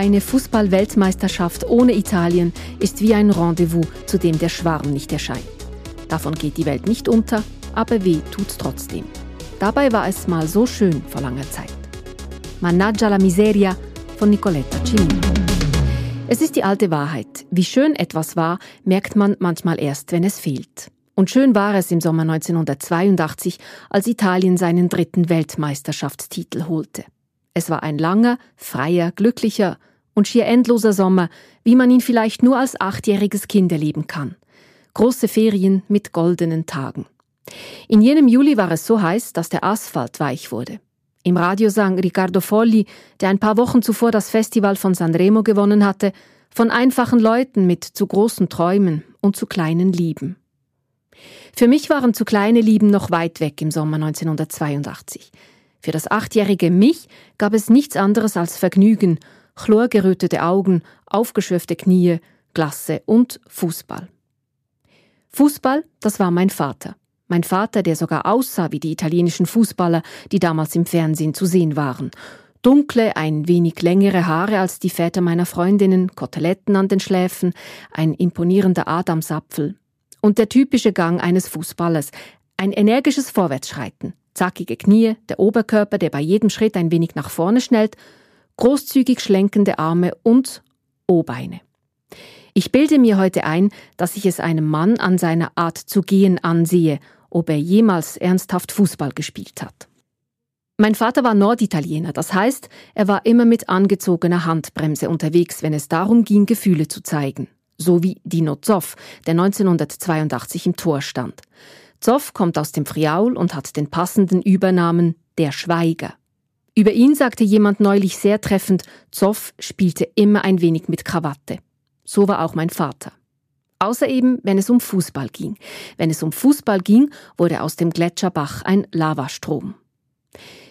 Eine Fußball-Weltmeisterschaft ohne Italien ist wie ein Rendezvous, zu dem der Schwarm nicht erscheint. Davon geht die Welt nicht unter, aber weh tut's trotzdem. Dabei war es mal so schön vor langer Zeit. Mannaggia la miseria von Nicoletta Cimino. Es ist die alte Wahrheit. Wie schön etwas war, merkt man manchmal erst, wenn es fehlt. Und schön war es im Sommer 1982, als Italien seinen dritten Weltmeisterschaftstitel holte. Es war ein langer, freier, glücklicher, und schier endloser Sommer, wie man ihn vielleicht nur als achtjähriges Kind erleben kann. Große Ferien mit goldenen Tagen. In jenem Juli war es so heiß, dass der Asphalt weich wurde. Im Radio sang Riccardo Folli, der ein paar Wochen zuvor das Festival von Sanremo gewonnen hatte, von einfachen Leuten mit zu großen Träumen und zu kleinen Lieben. Für mich waren zu kleine Lieben noch weit weg im Sommer 1982. Für das achtjährige mich gab es nichts anderes als Vergnügen chlorgerötete Augen, aufgeschürfte Knie, Glasse und Fußball. Fußball, das war mein Vater. Mein Vater, der sogar aussah wie die italienischen Fußballer, die damals im Fernsehen zu sehen waren. Dunkle, ein wenig längere Haare als die Väter meiner Freundinnen, Koteletten an den Schläfen, ein imponierender Adamsapfel. Und der typische Gang eines Fußballers, ein energisches Vorwärtsschreiten, zackige Knie, der Oberkörper, der bei jedem Schritt ein wenig nach vorne schnellt großzügig schlenkende Arme und O-Beine. Ich bilde mir heute ein, dass ich es einem Mann an seiner Art zu gehen ansehe, ob er jemals ernsthaft Fußball gespielt hat. Mein Vater war Norditaliener, das heißt, er war immer mit angezogener Handbremse unterwegs, wenn es darum ging, Gefühle zu zeigen. So wie Dino Zoff, der 1982 im Tor stand. Zoff kommt aus dem Friaul und hat den passenden Übernamen der Schweiger. Über ihn sagte jemand neulich sehr treffend, Zoff spielte immer ein wenig mit Krawatte. So war auch mein Vater. Außer eben, wenn es um Fußball ging. Wenn es um Fußball ging, wurde aus dem Gletscherbach ein Lavastrom.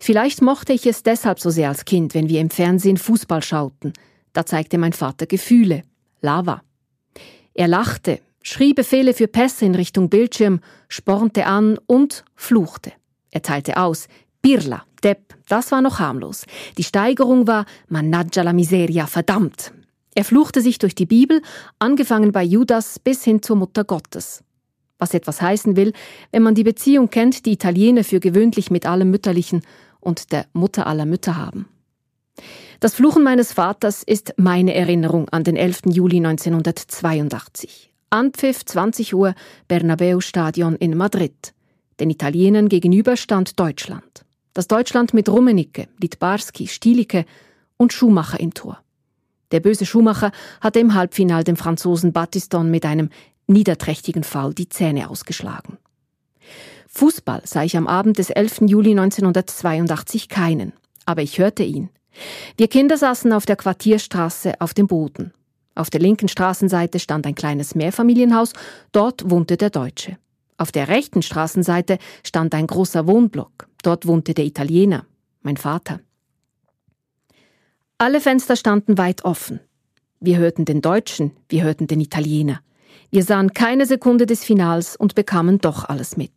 Vielleicht mochte ich es deshalb so sehr als Kind, wenn wir im Fernsehen Fußball schauten. Da zeigte mein Vater Gefühle. Lava. Er lachte, schrie Befehle für Pässe in Richtung Bildschirm, spornte an und fluchte. Er teilte aus, Pirla, Depp, das war noch harmlos. Die Steigerung war Managgia la miseria, verdammt. Er fluchte sich durch die Bibel, angefangen bei Judas bis hin zur Mutter Gottes. Was etwas heißen will, wenn man die Beziehung kennt, die Italiener für gewöhnlich mit allem Mütterlichen und der Mutter aller Mütter haben. Das Fluchen meines Vaters ist meine Erinnerung an den 11. Juli 1982. Anpfiff 20 Uhr Bernabeu Stadion in Madrid. Den Italienern gegenüber stand Deutschland. Das Deutschland mit Rummenigge, Litbarski, Stielicke und Schumacher im Tor. Der böse Schumacher hatte im Halbfinal dem Franzosen Battiston mit einem niederträchtigen Foul die Zähne ausgeschlagen. Fußball sah ich am Abend des 11. Juli 1982 keinen, aber ich hörte ihn. Wir Kinder saßen auf der Quartierstraße auf dem Boden. Auf der linken Straßenseite stand ein kleines Mehrfamilienhaus, dort wohnte der Deutsche. Auf der rechten Straßenseite stand ein großer Wohnblock. Dort wohnte der Italiener, mein Vater. Alle Fenster standen weit offen. Wir hörten den Deutschen, wir hörten den Italiener. Wir sahen keine Sekunde des Finals und bekamen doch alles mit.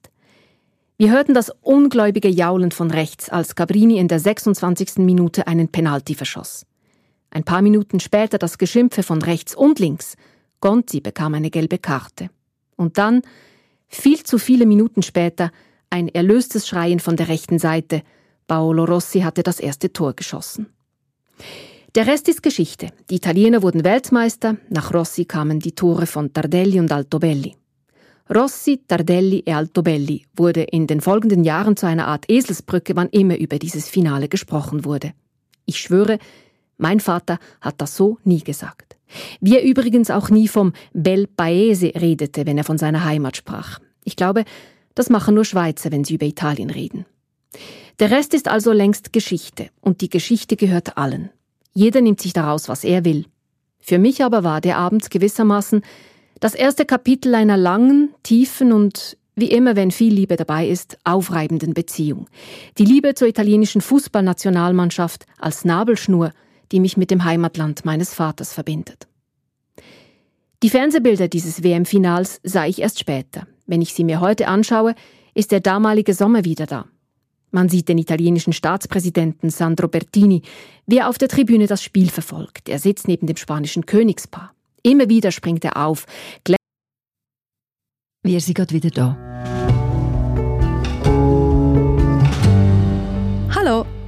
Wir hörten das ungläubige Jaulen von rechts, als Cabrini in der 26. Minute einen Penalty verschoss. Ein paar Minuten später das Geschimpfe von rechts und links. Gonzi bekam eine gelbe Karte. Und dann viel zu viele Minuten später ein erlöstes Schreien von der rechten Seite. Paolo Rossi hatte das erste Tor geschossen. Der Rest ist Geschichte. Die Italiener wurden Weltmeister, nach Rossi kamen die Tore von Tardelli und Altobelli. Rossi, Tardelli e Altobelli wurde in den folgenden Jahren zu einer Art Eselsbrücke, wann immer über dieses Finale gesprochen wurde. Ich schwöre, mein Vater hat das so nie gesagt. Wie er übrigens auch nie vom Bel Paese redete, wenn er von seiner Heimat sprach. Ich glaube, das machen nur Schweizer, wenn sie über Italien reden. Der Rest ist also längst Geschichte, und die Geschichte gehört allen. Jeder nimmt sich daraus, was er will. Für mich aber war der Abend gewissermaßen Das erste Kapitel einer langen, tiefen und wie immer, wenn viel Liebe dabei ist, aufreibenden Beziehung. Die Liebe zur italienischen Fußballnationalmannschaft als Nabelschnur, die mich mit dem Heimatland meines Vaters verbindet. Die Fernsehbilder dieses WM-Finals sah ich erst später. Wenn ich sie mir heute anschaue, ist der damalige Sommer wieder da. Man sieht den italienischen Staatspräsidenten Sandro Bertini, wie er auf der Tribüne das Spiel verfolgt. Er sitzt neben dem spanischen Königspaar. Immer wieder springt er auf. Wir sind gerade wieder da.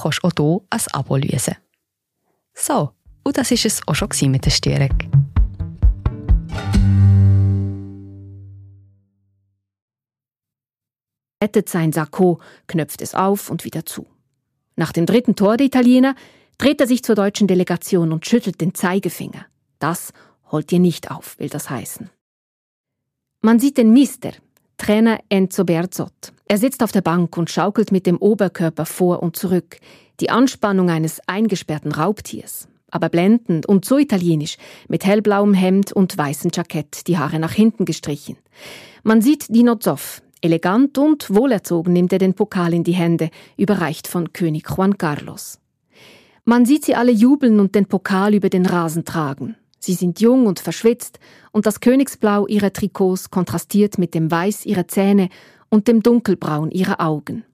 kannst du auch hier ein Abo lösen. So, und das war es auch schon mit der Störung. rettet sein Sakko, knöpft es auf und wieder zu. Nach dem dritten Tor der Italiener dreht er sich zur deutschen Delegation und schüttelt den Zeigefinger. Das holt ihr nicht auf, will das heißen. Man sieht den Mister, Trainer Enzo Berzot. Er sitzt auf der Bank und schaukelt mit dem Oberkörper vor und zurück. Die Anspannung eines eingesperrten Raubtiers. Aber blendend und so italienisch, mit hellblauem Hemd und weißem Jackett, die Haare nach hinten gestrichen. Man sieht Dino Zoff, Elegant und wohlerzogen nimmt er den Pokal in die Hände, überreicht von König Juan Carlos. Man sieht sie alle jubeln und den Pokal über den Rasen tragen. Sie sind jung und verschwitzt, und das Königsblau ihrer Trikots kontrastiert mit dem Weiß ihrer Zähne und dem Dunkelbraun ihrer Augen.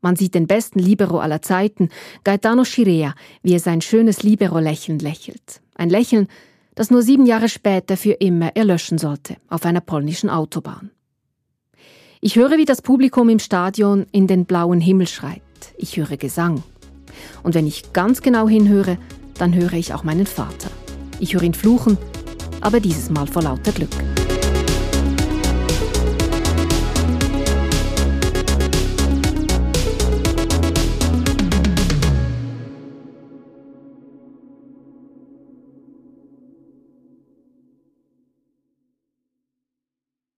Man sieht den besten Libero aller Zeiten, Gaetano Schirea, wie er sein schönes Libero-Lächeln lächelt. Ein Lächeln, das nur sieben Jahre später für immer erlöschen sollte, auf einer polnischen Autobahn. Ich höre, wie das Publikum im Stadion in den blauen Himmel schreit. Ich höre Gesang. Und wenn ich ganz genau hinhöre, dann höre ich auch meinen Vater. Ich höre ihn fluchen, aber dieses Mal vor lauter Glück.